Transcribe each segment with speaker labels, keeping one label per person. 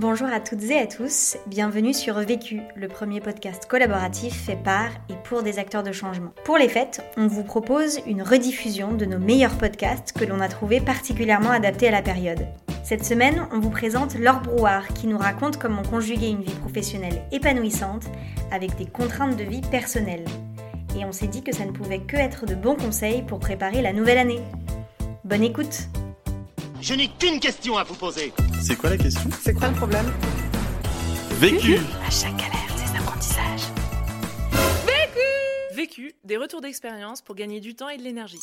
Speaker 1: Bonjour à toutes et à tous, bienvenue sur Vécu, le premier podcast collaboratif fait par et pour des acteurs de changement. Pour les fêtes, on vous propose une rediffusion de nos meilleurs podcasts que l'on a trouvés particulièrement adaptés à la période. Cette semaine, on vous présente Laure Brouard qui nous raconte comment conjuguer une vie professionnelle épanouissante avec des contraintes de vie personnelles. Et on s'est dit que ça ne pouvait que être de bons conseils pour préparer la nouvelle année. Bonne écoute
Speaker 2: Je n'ai qu'une question à vous poser.
Speaker 3: C'est quoi la question?
Speaker 4: C'est quoi le problème?
Speaker 3: Vécu.
Speaker 5: À chaque galère, des apprentissages.
Speaker 4: Vécu, des retours d'expérience pour gagner du temps et de l'énergie.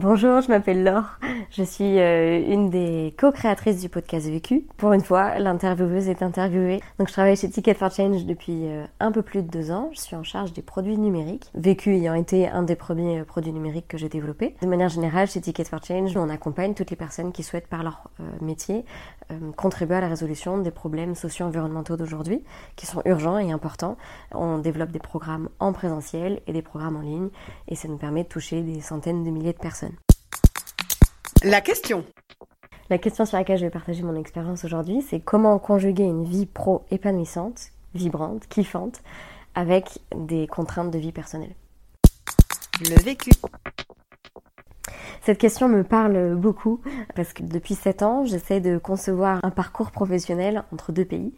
Speaker 6: Bonjour, je m'appelle Laure. Je suis euh, une des co-créatrices du podcast Vécu. Pour une fois, l'intervieweuse est interviewée. Donc, je travaille chez Ticket for Change depuis euh, un peu plus de deux ans. Je suis en charge des produits numériques. Vécu ayant été un des premiers euh, produits numériques que j'ai développés. De manière générale, chez Ticket for Change, on accompagne toutes les personnes qui souhaitent, par leur métier, contribuer à la résolution des problèmes socio-environnementaux d'aujourd'hui, qui sont urgents et importants. On développe des programmes en présentiel et des programmes en ligne, et ça nous permet de toucher des centaines de milliers de personnes.
Speaker 4: La question.
Speaker 6: La question sur laquelle je vais partager mon expérience aujourd'hui, c'est comment conjuguer une vie pro épanouissante, vibrante, kiffante, avec des contraintes de vie personnelle.
Speaker 5: Le vécu.
Speaker 6: Cette question me parle beaucoup parce que depuis 7 ans, j'essaie de concevoir un parcours professionnel entre deux pays,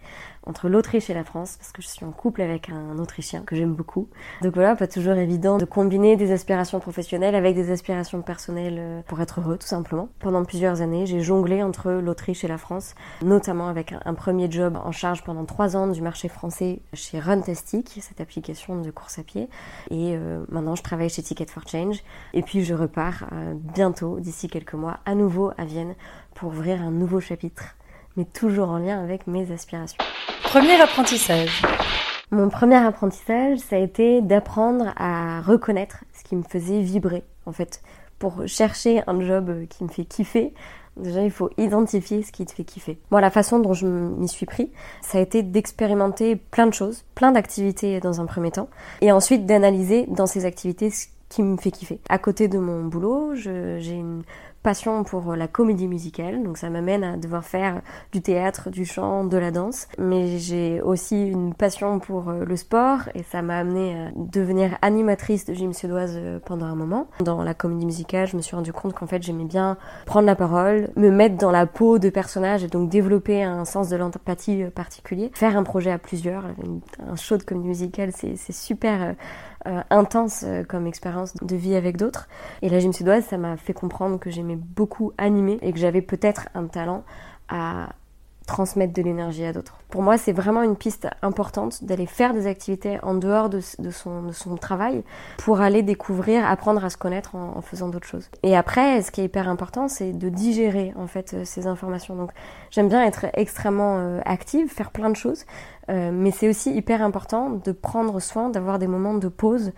Speaker 6: entre l'Autriche et la France, parce que je suis en couple avec un Autrichien que j'aime beaucoup. Donc voilà, pas toujours évident de combiner des aspirations professionnelles avec des aspirations personnelles euh, pour être heureux, tout simplement. Pendant plusieurs années, j'ai jonglé entre l'Autriche et la France, notamment avec un premier job en charge pendant 3 ans du marché français chez Runtastic, cette application de course à pied. Et euh, maintenant, je travaille chez Ticket for Change. Et puis, je repars euh, bientôt, d'ici quelques mois, à nouveau à Vienne pour ouvrir un nouveau chapitre, mais toujours en lien avec mes aspirations.
Speaker 5: Premier apprentissage.
Speaker 6: Mon premier apprentissage, ça a été d'apprendre à reconnaître ce qui me faisait vibrer. En fait, pour chercher un job qui me fait kiffer, déjà il faut identifier ce qui te fait kiffer. Moi, la façon dont je m'y suis pris, ça a été d'expérimenter plein de choses, plein d'activités dans un premier temps, et ensuite d'analyser dans ces activités ce qui me fait kiffer. À côté de mon boulot, j'ai une passion pour la comédie musicale, donc ça m'amène à devoir faire du théâtre, du chant, de la danse. Mais j'ai aussi une passion pour euh, le sport et ça m'a amené à devenir animatrice de gym suédoise euh, pendant un moment. Dans la comédie musicale, je me suis rendu compte qu'en fait j'aimais bien prendre la parole, me mettre dans la peau de personnages et donc développer un sens de l'empathie euh, particulier. Faire un projet à plusieurs, un show de comédie musicale, c'est super euh, intense euh, comme expérience de vie avec d'autres. Et la gym suédoise, ça m'a fait comprendre que j'aimais beaucoup animer et que j'avais peut-être un talent à transmettre de l'énergie à d'autres. Pour moi, c'est vraiment une piste importante d'aller faire des activités en dehors de, son, travail pour aller découvrir, apprendre à se connaître en, faisant d'autres choses. Et après, ce qui est hyper important, c'est de digérer en fait euh, ces informations. Donc, j'aime bien être extrêmement euh, active, faire plein de choses, euh, mais c'est aussi hyper important de prendre soin, d'avoir des moments de pause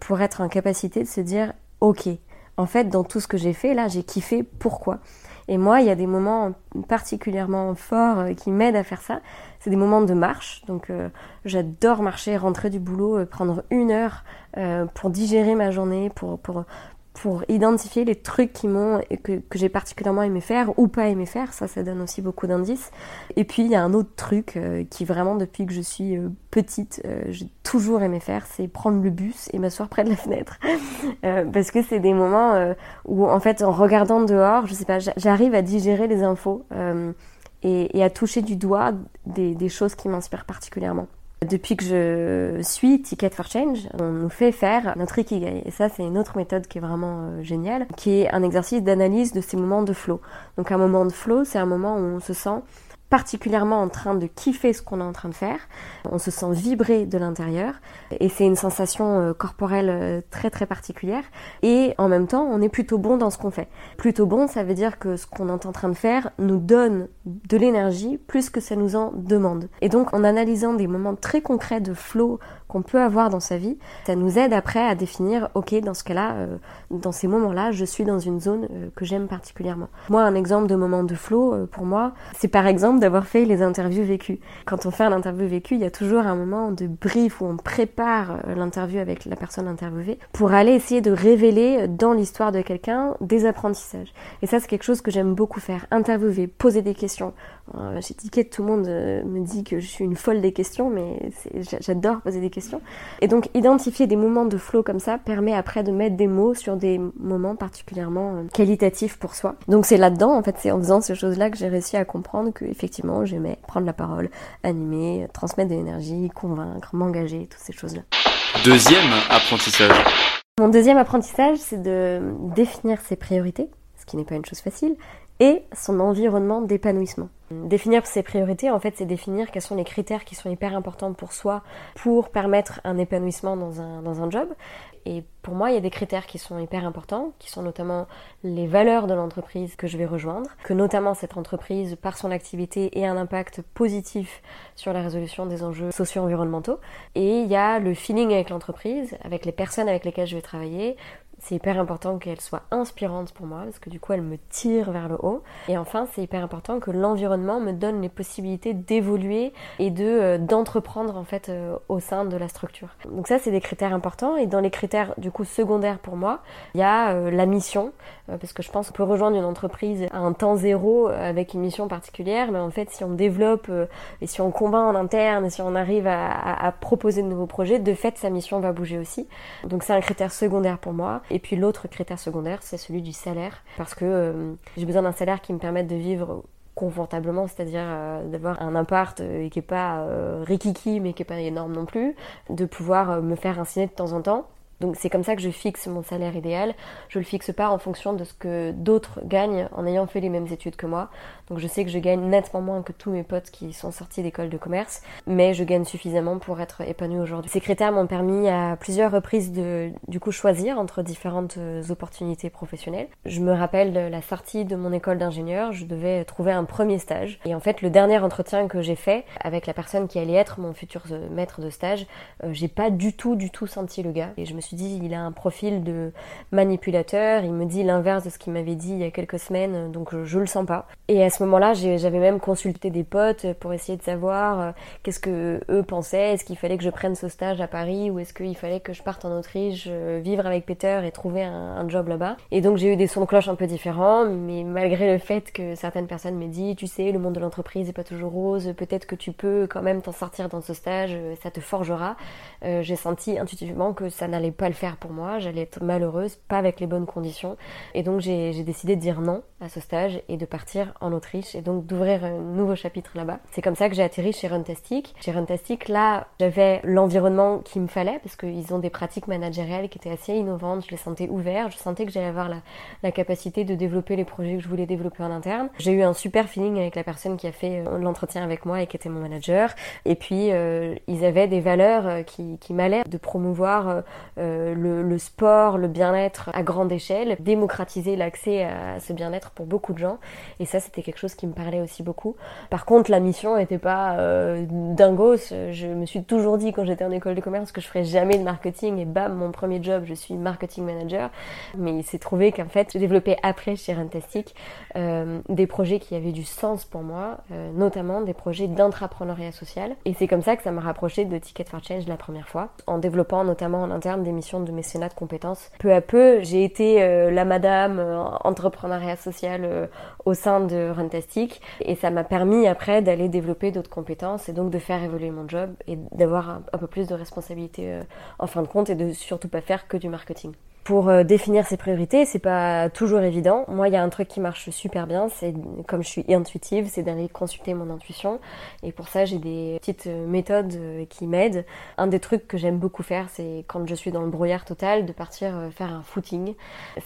Speaker 6: pour être en capacité de se dire, ok, en fait, dans tout ce que j'ai fait là, j'ai kiffé. Pourquoi? Et moi, il y a des moments particulièrement forts euh, qui m'aident à faire ça. C'est des moments de marche. Donc, euh, j'adore marcher, rentrer du boulot, euh, prendre une heure pour digérer ma journée, pour, pour, pour identifier les trucs qui m'ont que, que j'ai particulièrement aimé faire ou pas aimé faire. Ça ça donne aussi beaucoup d'indices. Et puis il y a un autre truc euh, qui vraiment depuis que je suis euh, petite euh, j'ai toujours aimé faire c'est prendre le bus et m'asseoir près de la fenêtre. Parce que c'est des moments où en fait en regardant dehors je sais pas j'arrive à digérer les infos et, à toucher du doigt des choses qui m'inspirent particulièrement depuis que je suis Ticket for Change, on nous fait faire notre Ikigai. Et ça, c'est une autre méthode qui est vraiment euh, géniale, qui est un exercice d'analyse de ces moments de flow. Donc un moment de flow, c'est un moment où on se sent particulièrement en train de kiffer ce qu'on est en train de faire. On se sent vibrer de l'intérieur et c'est une sensation euh, corporelle euh, très très particulière. Et en même temps, on est plutôt bon dans ce qu'on fait. Plutôt bon, ça veut dire que ce qu'on est en train de faire nous donne de l'énergie plus que ça nous en demande. Et donc en analysant des moments très concrets de flow qu'on peut avoir dans sa vie, ça nous aide après à définir, ok, dans ce cas-là, euh, dans ces moments-là, je suis dans une zone euh, que j'aime particulièrement. Moi, un exemple de moment de flow, euh, pour moi, c'est par exemple d'avoir fait les interviews vécues. Quand on fait un interview vécu, il y a toujours un moment de brief où on prépare l'interview avec la personne interviewée pour aller essayer de révéler dans l'histoire de quelqu'un des apprentissages. Et ça, c'est quelque chose que j'aime beaucoup faire. Interviewer, poser des questions. Que tout le monde me dit que je suis une folle des questions, mais j'adore poser des questions. Et donc, identifier des moments de flow comme ça permet après de mettre des mots sur des moments particulièrement euh, qualitatifs pour soi. Donc, c'est là-dedans, en fait, c'est en faisant ces choses-là que j'ai réussi à comprendre que, effectivement, j'aimais prendre la parole, animer, transmettre de l'énergie, convaincre, m'engager, toutes ces choses-là.
Speaker 3: Deuxième apprentissage.
Speaker 6: Mon deuxième apprentissage, c'est de définir ses priorités, ce qui n'est pas une chose facile, et son environnement d'épanouissement. Définir ses priorités, en fait, c'est définir quels sont les critères qui sont hyper importants pour soi pour permettre un épanouissement dans un, dans un job. Et pour moi, il y a des critères qui sont hyper importants, qui sont notamment les valeurs de l'entreprise que je vais rejoindre, que notamment cette entreprise, par son activité, ait un impact positif sur la résolution des enjeux socio-environnementaux. Et il y a le feeling avec l'entreprise, avec les personnes avec lesquelles je vais travailler, c'est hyper important qu'elle soit inspirante pour moi parce que du coup elle me tire vers le haut. Et enfin, c'est hyper important que l'environnement me donne les possibilités d'évoluer et de euh, d'entreprendre en fait euh, au sein de la structure. Donc ça, c'est des critères importants. Et dans les critères du coup secondaires pour moi, il y a euh, la mission parce que je pense qu'on peut rejoindre une entreprise à un temps zéro avec une mission particulière, mais en fait, si on développe et si on combat en interne si on arrive à, à proposer de nouveaux projets, de fait, sa mission va bouger aussi. Donc c'est un critère secondaire pour moi. Et puis l'autre critère secondaire, c'est celui du salaire, parce que euh, j'ai besoin d'un salaire qui me permette de vivre confortablement, c'est-à-dire euh, d'avoir un appart euh, qui est pas rikiki mais qui est pas énorme non plus, de pouvoir me faire un ciné de temps en temps donc c'est comme ça que je fixe mon salaire idéal. Je le fixe pas en fonction de ce que d'autres gagnent en ayant fait les mêmes études que moi. Donc je sais que je gagne nettement moins que tous mes potes qui sont sortis d'école de commerce, mais je gagne suffisamment pour être épanouie aujourd'hui. Ces critères m'ont permis à plusieurs reprises de du coup choisir entre différentes euh, opportunités professionnelles. Je me rappelle de la sortie de mon école d'ingénieur, je devais trouver un premier stage et en fait le dernier entretien que j'ai fait avec la personne qui allait être mon futur euh, maître de stage, euh, j'ai pas du tout du tout senti le gars et je me suis dit, il a un profil de manipulateur, il me dit l'inverse de ce qu'il m'avait dit il y a quelques semaines, donc je, le sens pas. Moment-là, j'avais même consulté des potes pour essayer de savoir euh, qu'est-ce que eux pensaient, est-ce qu'il fallait que je prenne ce stage à Paris ou est-ce qu'il fallait que je parte en Autriche, euh, vivre avec Peter et trouver un, job là-bas? Et donc j'ai eu des sons de cloche un peu différents, mais malgré le fait que certaines personnes m'aient dit, tu sais, le monde de l'entreprise est pas toujours rose, peut-être que tu peux quand même t'en sortir dans ce stage, ça te forgera. Euh, j'ai senti intuitivement que ça n'allait pas le faire pour moi, j'allais être malheureuse, pas avec les bonnes conditions. Et donc j'ai décidé de dire non à ce stage et de partir en Autriche et donc d'ouvrir un nouveau chapitre là-bas. C'est comme ça que j'ai atterri chez Runtastic. Chez Runtastic, là, j'avais l'environnement qu'il me fallait parce qu'ils ont des pratiques managériales qui étaient assez innovantes, je les sentais ouverts, je sentais que j'allais avoir la, capacité de développer les projets que je voulais développer en interne. J'ai eu un super feeling avec la personne qui a fait euh, l'entretien avec moi et qui était mon manager. Et puis, euh, ils avaient des valeurs euh, qui, qui m'allaient de promouvoir le, sport, le bien-être à grande échelle, démocratiser l'accès à ce bien-être pour beaucoup de gens. Et ça, c'était quelque chose qui me parlait aussi beaucoup. Par contre, la mission n'était pas euh. Je me suis toujours dit quand j'étais en école de commerce que je ferais jamais de marketing et bam, mon premier job, je suis marketing manager. Mais il s'est trouvé qu'en fait, j'ai développé après chez Runtastic euh, des projets qui avaient du sens pour moi, notamment des projets d'intrapreneuriat social. Et c'est comme ça que ça m'a rapproché de Ticket for Change la première fois, en développant notamment en interne des missions de mécénat de compétences. Peu à peu, j'ai été euh, la madame euh, entrepreneuriat social euh, au sein de Runtastic et ça m'a permis après d'aller développer d'autres compétences et donc de faire évoluer mon job et d'avoir un, peu plus de responsabilité en fin de compte et de surtout pas faire que du marketing pour euh, définir ses priorités, c'est pas toujours évident. Moi, il y a un truc qui marche super bien, c'est comme je suis intuitive, c'est d'aller consulter mon intuition. Et pour ça, j'ai des petites euh, méthodes euh, qui m'aident. Un des trucs que j'aime beaucoup faire, c'est quand je suis dans le brouillard total, de partir faire un footing.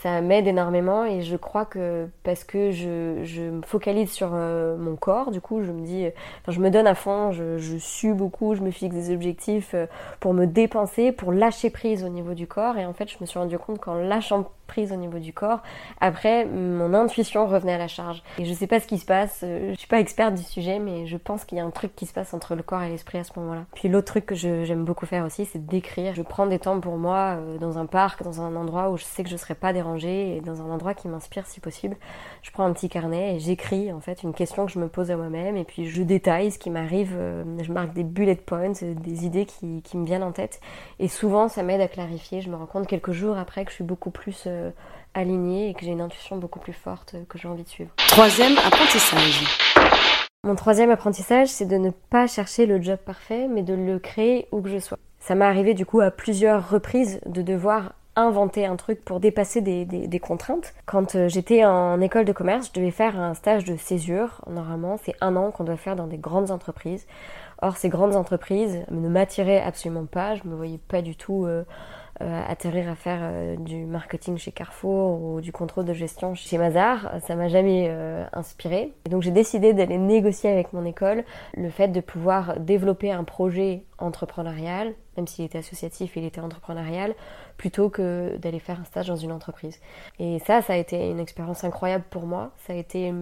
Speaker 6: Ça m'aide énormément et je crois que parce que je, je me focalise sur mon corps, du coup, je me dis, enfin, je me donne à fond, je, je sue beaucoup, je me fixe des objectifs pour me dépenser, pour lâcher prise au niveau du corps. Et en fait, je me suis rendu compte compte qu'en lâchant prise au niveau du corps, après, mon intuition revenait à la charge. Et je sais pas ce qui se passe, euh, je suis pas experte du sujet, mais je pense qu'il y a un truc qui se passe entre le corps et l'esprit à ce moment-là. Puis l'autre truc que j'aime beaucoup faire aussi, c'est d'écrire. Je prends des temps pour moi euh, dans un parc, dans un endroit où je sais que je serai pas dérangée et dans un endroit qui m'inspire si possible. Je prends un petit carnet et j'écris en fait une question que je me pose à moi-même et puis je détaille ce qui m'arrive, euh, je marque des bullet points, des idées qui, qui me viennent en tête. Et souvent, ça m'aide à clarifier. Je me rends compte quelques jours après que je suis beaucoup plus euh, alignée et que j'ai une intuition beaucoup plus forte euh, que j'ai envie de suivre.
Speaker 5: Troisième apprentissage.
Speaker 6: Mon troisième apprentissage, c'est de ne pas chercher le job parfait, mais de le créer où que je sois. Ça m'est arrivé du coup à plusieurs reprises de devoir inventer un truc pour dépasser des, des, contraintes. Quand euh, j'étais en école de commerce, je devais faire un stage de césure. Normalement, c'est un an qu'on doit faire dans des grandes entreprises. Or, ces grandes entreprises ne m'attiraient absolument pas. Je me voyais pas du tout euh, atterrir à faire euh, du marketing chez Carrefour ou du contrôle de gestion chez Mazar. Ça m'a jamais euh, inspiré. Et donc j'ai décidé d'aller négocier avec mon école le fait de pouvoir développer un projet entrepreneurial, même s'il était associatif, il était entrepreneurial, plutôt que d'aller faire un stage dans une entreprise. Et ça, ça a été une expérience incroyable pour moi. Ça a été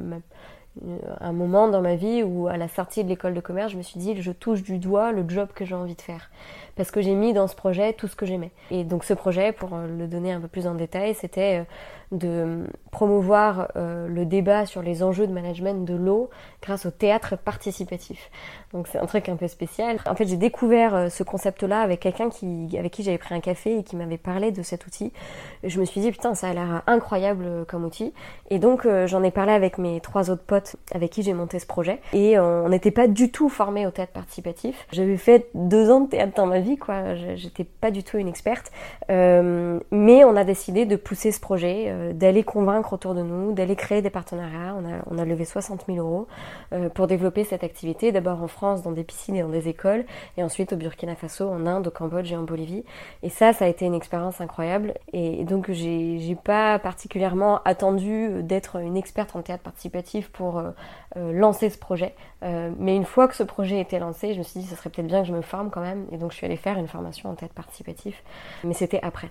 Speaker 6: un moment dans ma vie où à la sortie de l'école de commerce, je me suis dit je touche du doigt le job que j'ai envie de faire parce que j'ai mis dans ce projet tout ce que j'aimais. Et donc ce projet, pour le donner un peu plus en détail, c'était euh, de promouvoir euh, le débat sur les enjeux de management de l'eau grâce au théâtre participatif. Donc c'est un truc un peu spécial. En fait, j'ai découvert euh, ce concept-là avec quelqu'un qui, avec qui j'avais pris un café et qui m'avait parlé de cet outil. je me suis dit putain, ça a l'air incroyable euh, comme outil. Et donc j'en ai parlé avec mes trois autres potes avec qui j'ai monté ce projet. Et on n'était pas du tout formés au théâtre participatif. J'avais fait deux ans de théâtre ma vie, quoi. J'étais pas du tout une experte. mais on a décidé de pousser ce projet euh, d'aller convaincre autour de nous, d'aller créer des partenariats. On a, on a levé 60 000 euros euh, pour développer cette activité, d'abord en France, dans des piscines et dans des écoles, et ensuite au Burkina Faso, en Inde, au Cambodge et en Bolivie. Et ça, ça a été une expérience incroyable. Et, donc, j'ai pas particulièrement attendu d'être une experte en théâtre participatif pour euh, lancer ce projet. mais une fois que ce projet était lancé, je me suis dit, ce serait peut-être bien que je me forme quand même. Et donc, je suis allée faire une formation en théâtre participatif. Mais c'était après.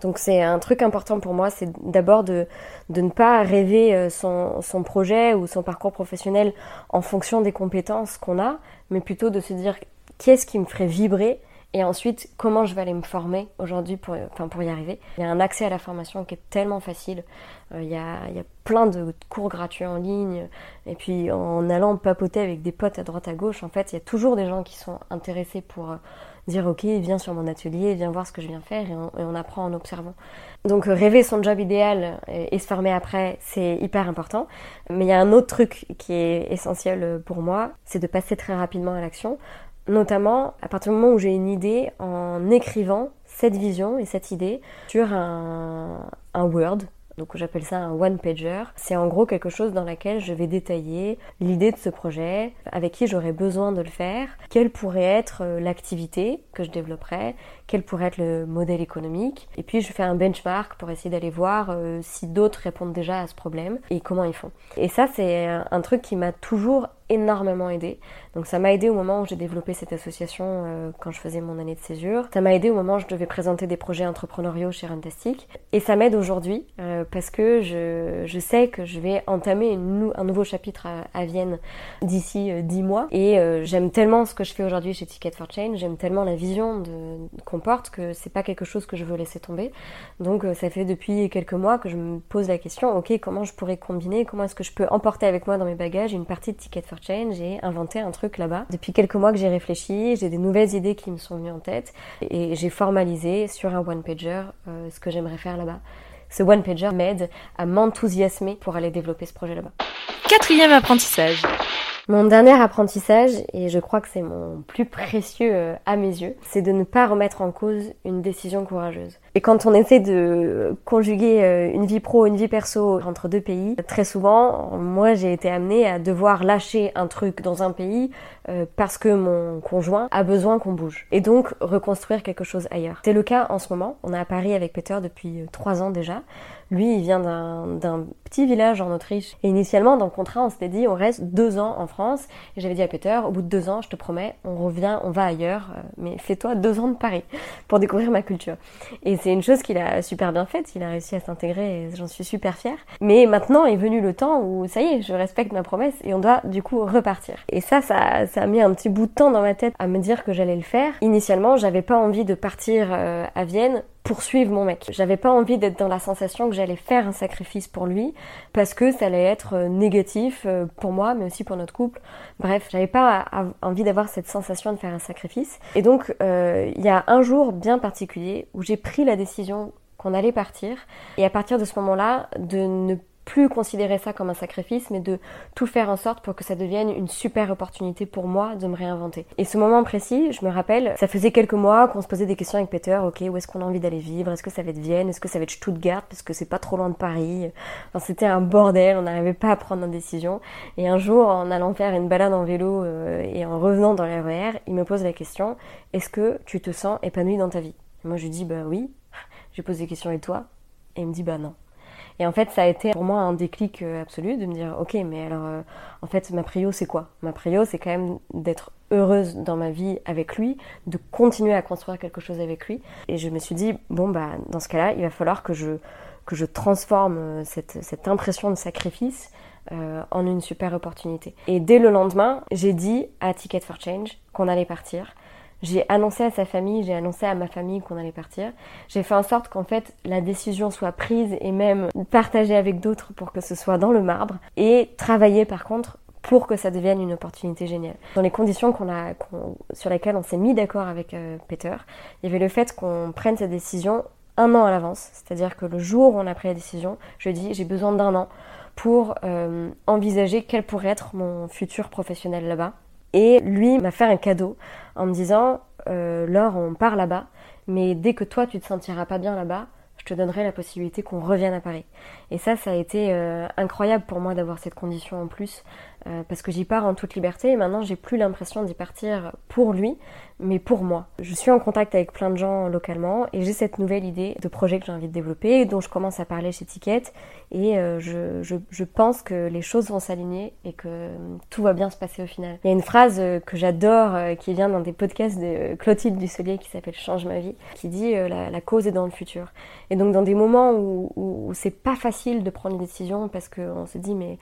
Speaker 6: Donc c'est un truc important pour moi, c'est d'abord de, de, ne pas rêver euh, son, son, projet ou son parcours professionnel en fonction des compétences qu'on a, mais plutôt de se dire qu'est-ce qui me ferait vibrer et ensuite comment je vais aller me former aujourd'hui pour, enfin, pour y arriver? Il y a un accès à la formation qui est tellement facile. Euh, il, y a, il y a plein de cours gratuits en ligne et puis en allant papoter avec des potes à droite à gauche, en fait, il y a toujours des gens qui sont intéressés pour... Euh, dire ok, viens sur mon atelier, viens voir ce que je viens faire et on, apprend en observant. Donc euh, rêver son job idéal et, se former après, c'est hyper important. Mais il y a un autre truc qui est essentiel pour moi, c'est de passer très rapidement à l'action. Notamment à partir du moment où j'ai une idée, en écrivant cette vision et cette idée sur un, Word, donc j'appelle ça un one-pager. C'est en gros quelque chose dans lequel je vais détailler l'idée de ce projet, avec qui j'aurais besoin de le faire, quelle pourrait être euh, l'activité que je développerais, quel pourrait être le modèle économique. Et puis je fais un benchmark pour essayer d'aller voir euh, si d'autres répondent déjà à ce problème et comment ils font. Et ça c'est un truc qui m'a toujours énormément aidé. Donc ça m'a aidé au moment où j'ai développé cette association euh, quand je faisais mon année de césure. Ça m'a aidé au moment où je devais présenter des projets entrepreneuriaux chez Runtastic. Et ça m'aide aujourd'hui euh, parce que je, je, sais que je vais entamer un nouveau chapitre à, Vienne d'ici euh, dix mois. Et j'aime tellement ce que je fais aujourd'hui chez Ticket for Change, j'aime tellement la vision qu'on porte que c'est pas quelque chose que je veux laisser tomber. Donc ça fait depuis quelques mois que je me pose la question, ok, comment je pourrais combiner, comment est-ce que je peux emporter avec moi dans mes bagages une partie de Ticket for Change et inventer un truc là-bas. Depuis quelques mois que j'ai réfléchi, j'ai des nouvelles idées qui me sont venues en tête et j'ai formalisé sur un one-pager euh, ce que j'aimerais faire là-bas. Ce one-pager m'aide à m'enthousiasmer pour aller développer ce projet là-bas.
Speaker 5: Quatrième apprentissage.
Speaker 6: Mon dernier apprentissage, et je crois que c'est mon plus précieux euh, à mes yeux, c'est de ne pas remettre en cause une décision courageuse. Et quand on essaie de conjuguer euh, une vie pro, une vie perso entre deux pays, très souvent, moi j'ai été amenée à devoir lâcher un truc dans un pays euh, parce que mon conjoint a besoin qu'on bouge. Et donc reconstruire quelque chose ailleurs. C'est le cas en ce moment. On est à Paris avec Peter depuis trois ans déjà. Lui, il vient d'un petit village en Autriche. Et initialement, dans le contrat, on s'était dit, on reste deux ans en France. Et j'avais dit à Peter, au bout de deux ans, je te promets, on revient, on va ailleurs. Euh, mais fais-toi deux ans de Paris pour découvrir ma culture. C'est une chose qu'il a super bien faite, il a réussi à s'intégrer et j'en suis super fière. Mais maintenant est venu le temps où ça y est, je respecte ma promesse et on doit du coup repartir. Et ça, ça, ça a mis un petit bout de temps dans ma tête à me dire que j'allais le faire. Initialement, j'avais pas envie de partir euh, à Vienne poursuivre mon mec. J'avais pas envie d'être dans la sensation que j'allais faire un sacrifice pour lui parce que ça allait être euh, négatif euh, pour moi mais aussi pour notre couple. Bref, j'avais pas envie d'avoir cette sensation de faire un sacrifice. Et donc euh, il y a un jour bien particulier où j'ai pris la décision qu'on allait partir et à partir de ce moment-là de ne plus considérer ça comme un sacrifice, mais de tout faire en sorte pour que ça devienne une super opportunité pour moi de me réinventer. Et ce moment précis, je me rappelle, ça faisait quelques mois qu'on se posait des questions avec Peter, ok, où est-ce qu'on a envie d'aller vivre? Est-ce que ça va être Vienne? Est-ce que ça va être Stuttgart? Parce que c'est pas trop loin de Paris. Enfin, c'était un bordel, on n'arrivait pas à prendre une décision. Et un jour, en allant faire une balade en vélo euh, et en revenant dans l'RER, il me pose la question, est-ce que tu te sens épanoui dans ta vie? Et Moi, je lui dis, bah oui. Je pose des questions, et toi? Et il me dit, bah non. Et en fait, ça a été pour moi un déclic euh, absolu de me dire, ok, mais alors, euh, en fait, ma prio, c'est quoi? Ma prio, c'est quand même d'être heureuse dans ma vie avec lui, de continuer à construire quelque chose avec lui. Et je me suis dit, bon, bah, dans ce cas-là, il va falloir que je, que je transforme euh, cette, cette impression de sacrifice en une super opportunité. Et dès le lendemain, j'ai dit à Ticket for Change qu'on allait partir. J'ai annoncé à sa famille, j'ai annoncé à ma famille qu'on allait partir. J'ai fait en sorte qu'en fait la décision soit prise et même partagée avec d'autres pour que ce soit dans le marbre. Et travailler par contre pour que ça devienne une opportunité géniale. Dans les conditions qu'on a, sur lesquelles on s'est mis d'accord avec euh, Peter, il y avait le fait qu'on prenne cette décision un an à l'avance. C'est-à-dire que le jour où on a pris la décision, je dis j'ai besoin d'un an pour euh, envisager quel pourrait être mon futur professionnel là-bas. Et lui m'a fait un cadeau en me disant euh, Laure, on part là-bas, mais dès que toi tu te sentiras pas bien là-bas, je te donnerai la possibilité qu'on revienne à Paris. Et ça, ça a été euh, incroyable pour moi d'avoir cette condition en plus, euh, parce que j'y pars en toute liberté et maintenant j'ai plus l'impression d'y partir pour lui, mais pour moi. Je suis en contact avec plein de gens localement et j'ai cette nouvelle idée de projet que j'ai envie de développer, dont je commence à parler chez Ticket et euh, je, je, je, pense que les choses vont s'aligner et que tout va bien se passer au final. Il y a une phrase que j'adore qui vient dans des podcasts de Clotilde Dusselier qui s'appelle Change ma vie, qui dit la, la, cause est dans le futur. Et donc dans des moments où, où, où c'est pas facile de prendre une décision parce qu'on se dit mais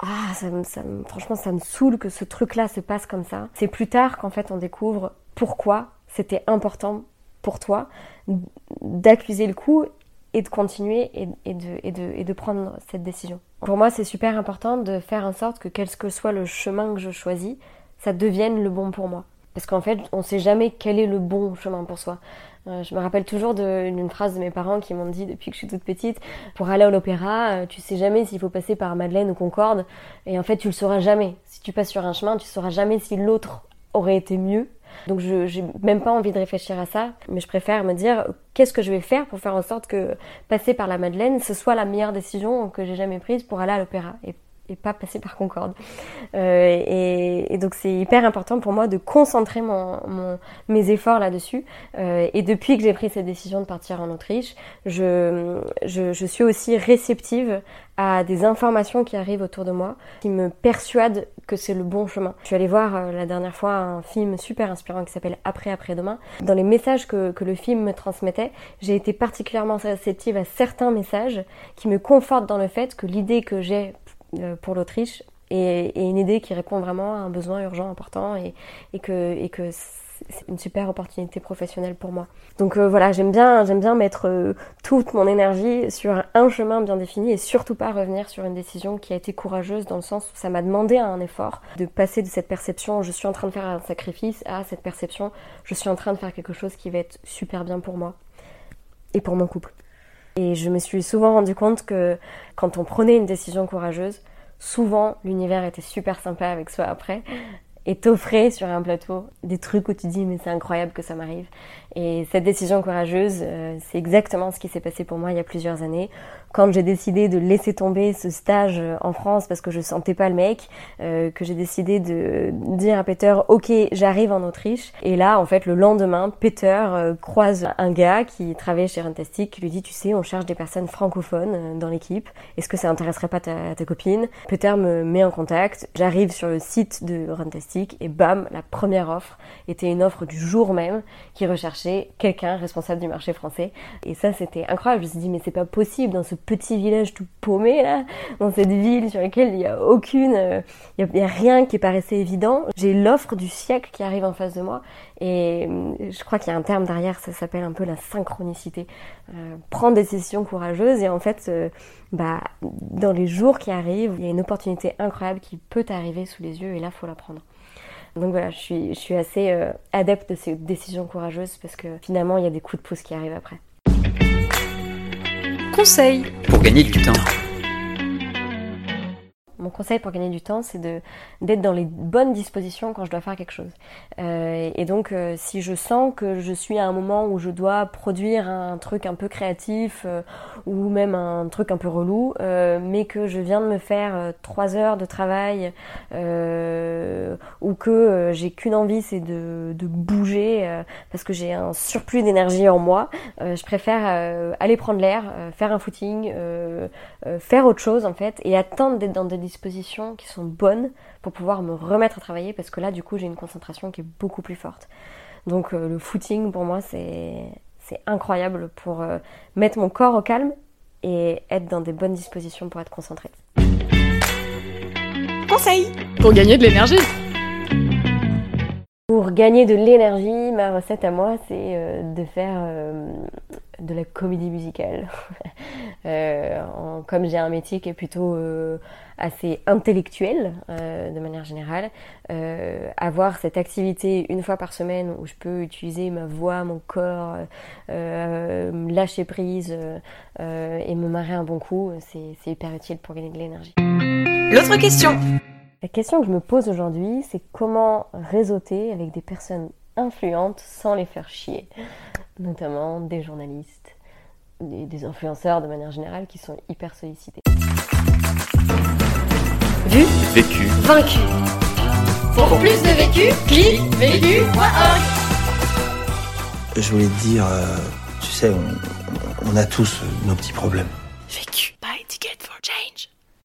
Speaker 6: ah, ça ça franchement, ça me saoule que ce truc-là se passe comme ça. C'est plus tard qu'en fait on découvre pourquoi c'était important pour toi d'accuser le coup et de continuer et, de, et, de, et de prendre cette décision. Pour moi, c'est super important de faire en sorte que quel que soit le chemin que je choisis, ça devienne le bon pour moi. Parce qu'en fait, on ne sait jamais quel est le bon chemin pour soi. Euh, je me rappelle toujours d'une phrase de mes parents qui m'ont dit depuis que je suis toute petite, pour aller à l'opéra, euh, tu sais jamais s'il faut passer par Madeleine ou Concorde, et en fait tu le sauras jamais. Si tu passes sur un chemin, tu sauras jamais si l'autre aurait été mieux. Donc je j'ai même pas envie de réfléchir à ça, mais je préfère me dire qu'est-ce que je vais faire pour faire en sorte que passer par la Madeleine, ce soit la meilleure décision que j'ai jamais prise pour aller à l'opéra et pas passer par Concorde. Euh, et, et, donc c'est hyper important pour moi de concentrer mon, mon, mes efforts là-dessus. Euh, et depuis que j'ai pris cette décision de partir en Autriche, je, je, je, suis aussi réceptive à des informations qui arrivent autour de moi, qui me persuadent que c'est le bon chemin. Je suis allée voir euh, la dernière fois un film super inspirant qui s'appelle Après après-demain. Dans les messages que, que le film me transmettait, j'ai été particulièrement réceptive à certains messages qui me confortent dans le fait que l'idée que j'ai pour l'Autriche et, une idée qui répond vraiment à un besoin urgent important et, et que, et que c'est une super opportunité professionnelle pour moi. Donc euh, voilà, j'aime bien, j'aime bien mettre euh, toute mon énergie sur un chemin bien défini et surtout pas revenir sur une décision qui a été courageuse dans le sens où ça m'a demandé un effort de passer de cette perception je suis en train de faire un sacrifice à cette perception je suis en train de faire quelque chose qui va être super bien pour moi et pour mon couple. Et je me suis souvent rendu compte que quand on prenait une décision courageuse, souvent l'univers était super sympa avec soi après et t'offrait sur un plateau des trucs où tu dis mais c'est incroyable que ça m'arrive. Et cette décision courageuse, euh, c'est exactement ce qui s'est passé pour moi il y a plusieurs années. Quand j'ai décidé de laisser tomber ce stage en France parce que je sentais pas le mec, euh, que j'ai décidé de dire à Peter ok j'arrive en Autriche et là en fait le lendemain Peter euh, croise un gars qui travaille chez Runtastic qui lui dit tu sais on cherche des personnes francophones euh, dans l'équipe. Est-ce que ça intéresserait pas ta, ta, copine? Peter me met en contact. J'arrive sur le site de Runtastic et bam la première offre était une offre du jour même qui recherchait quelqu'un responsable du marché français. Et ça, c'était incroyable. Je me suis dit, mais c'est pas possible dans ce petit village tout paumé là, dans cette ville sur laquelle il y a aucune, euh, il y, a rien qui paraissait évident. J'ai l'offre du siècle qui arrive en face de moi. Et euh, je crois qu'il y a un terme derrière, ça s'appelle un peu la synchronicité. Euh, prendre des décisions courageuses et en fait, bah, dans les jours qui arrivent, il y a une opportunité incroyable qui peut arriver sous les yeux et là, faut la prendre. Donc voilà, je suis, je suis assez euh, adepte de ces décisions courageuses parce que finalement, il y a des coups de pouce qui arrivent après.
Speaker 5: Conseil
Speaker 3: Pour gagner du temps.
Speaker 6: Mon conseil pour gagner du temps, c'est d'être dans les bonnes dispositions quand je dois faire quelque chose. Euh, et donc, euh, si je sens que je suis à un moment où je dois produire un truc un peu créatif euh, ou même un truc un peu relou, euh, mais que je viens de me faire euh, trois heures de travail ou que j'ai qu'une envie, c'est de, de bouger parce que j'ai un surplus d'énergie en moi, je préfère aller prendre l'air, faire un footing, faire autre chose en fait et attendre d'être dans des dispositions qui sont bonnes pour pouvoir me remettre à travailler parce que là du coup j'ai une concentration qui est beaucoup plus forte. Donc euh, le footing pour moi c'est c'est incroyable pour euh, mettre mon corps au calme et être dans des bonnes dispositions pour être concentré.
Speaker 5: Conseil Pour gagner de l'énergie
Speaker 6: Pour gagner de l'énergie, ma recette à moi, c'est euh, de faire euh, de la comédie musicale. Euh, en- comme j'ai un métier qui est plutôt euh, assez intellectuel euh, de manière générale, avoir cette activité une fois par semaine où je peux utiliser ma voix, mon corps, me lâcher prise et me marrer un bon coup, c'est hyper utile pour gagner de l'énergie.
Speaker 5: L'autre question
Speaker 6: La question que je me pose aujourd'hui, c'est comment réseauter avec des personnes influentes sans les faire chier, notamment des journalistes, des, des influenceurs de manière générale qui sont hyper sollicités.
Speaker 5: Vu
Speaker 3: Vécu.
Speaker 5: Vaincu Pour plus de vécu, clique vécu.org
Speaker 7: Je voulais te dire, euh, tu sais, on, on a tous nos petits problèmes.
Speaker 5: Vécu. Buy ticket for change